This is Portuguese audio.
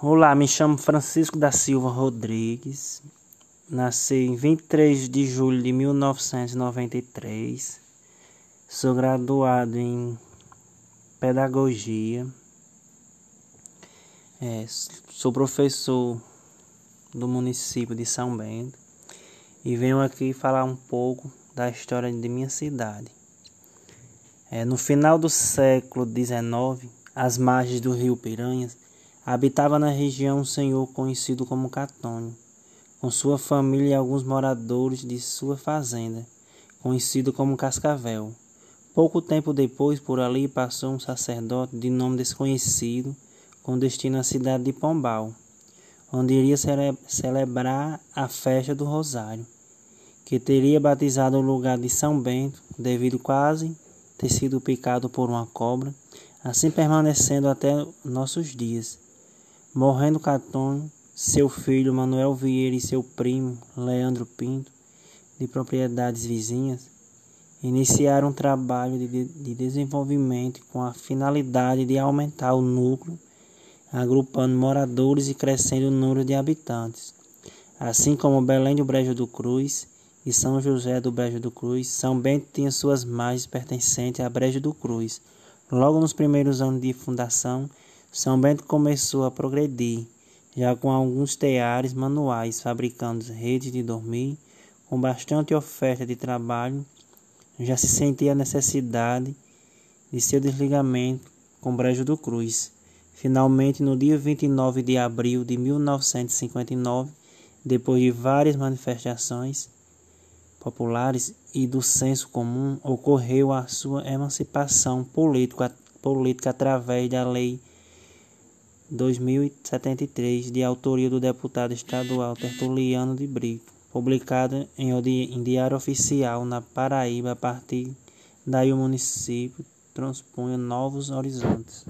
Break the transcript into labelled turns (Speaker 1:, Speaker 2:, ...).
Speaker 1: Olá, me chamo Francisco da Silva Rodrigues. Nasci em 23 de julho de 1993. Sou graduado em Pedagogia. É, sou professor do município de São Bento e venho aqui falar um pouco da história de minha cidade. É, no final do século XIX, às margens do rio Piranhas, Habitava na região um senhor conhecido como Catônio, com sua família e alguns moradores de sua fazenda, conhecido como Cascavel. Pouco tempo depois, por ali passou um sacerdote de nome desconhecido, com destino à cidade de Pombal, onde iria cele celebrar a festa do Rosário, que teria batizado o lugar de São Bento, devido quase ter sido picado por uma cobra, assim permanecendo até nossos dias. Morrendo Catônio, seu filho Manuel Vieira e seu primo Leandro Pinto, de propriedades vizinhas, iniciaram um trabalho de, de desenvolvimento com a finalidade de aumentar o núcleo, agrupando moradores e crescendo o número de habitantes. Assim como Belém do Brejo do Cruz e São José do Brejo do Cruz, São Bento tinha suas margens pertencentes à Brejo do Cruz. Logo nos primeiros anos de fundação, são Bento começou a progredir, já com alguns teares manuais, fabricando redes de dormir, com bastante oferta de trabalho, já se sentia a necessidade de seu desligamento com Brejo do Cruz. Finalmente, no dia 29 de abril de 1959, depois de várias manifestações populares e do senso comum, ocorreu a sua emancipação política, política através da Lei 2073, de autoria do deputado estadual Tertuliano de Brito, publicada em Diário Oficial na Paraíba. A partir daí, o município transpunha novos horizontes.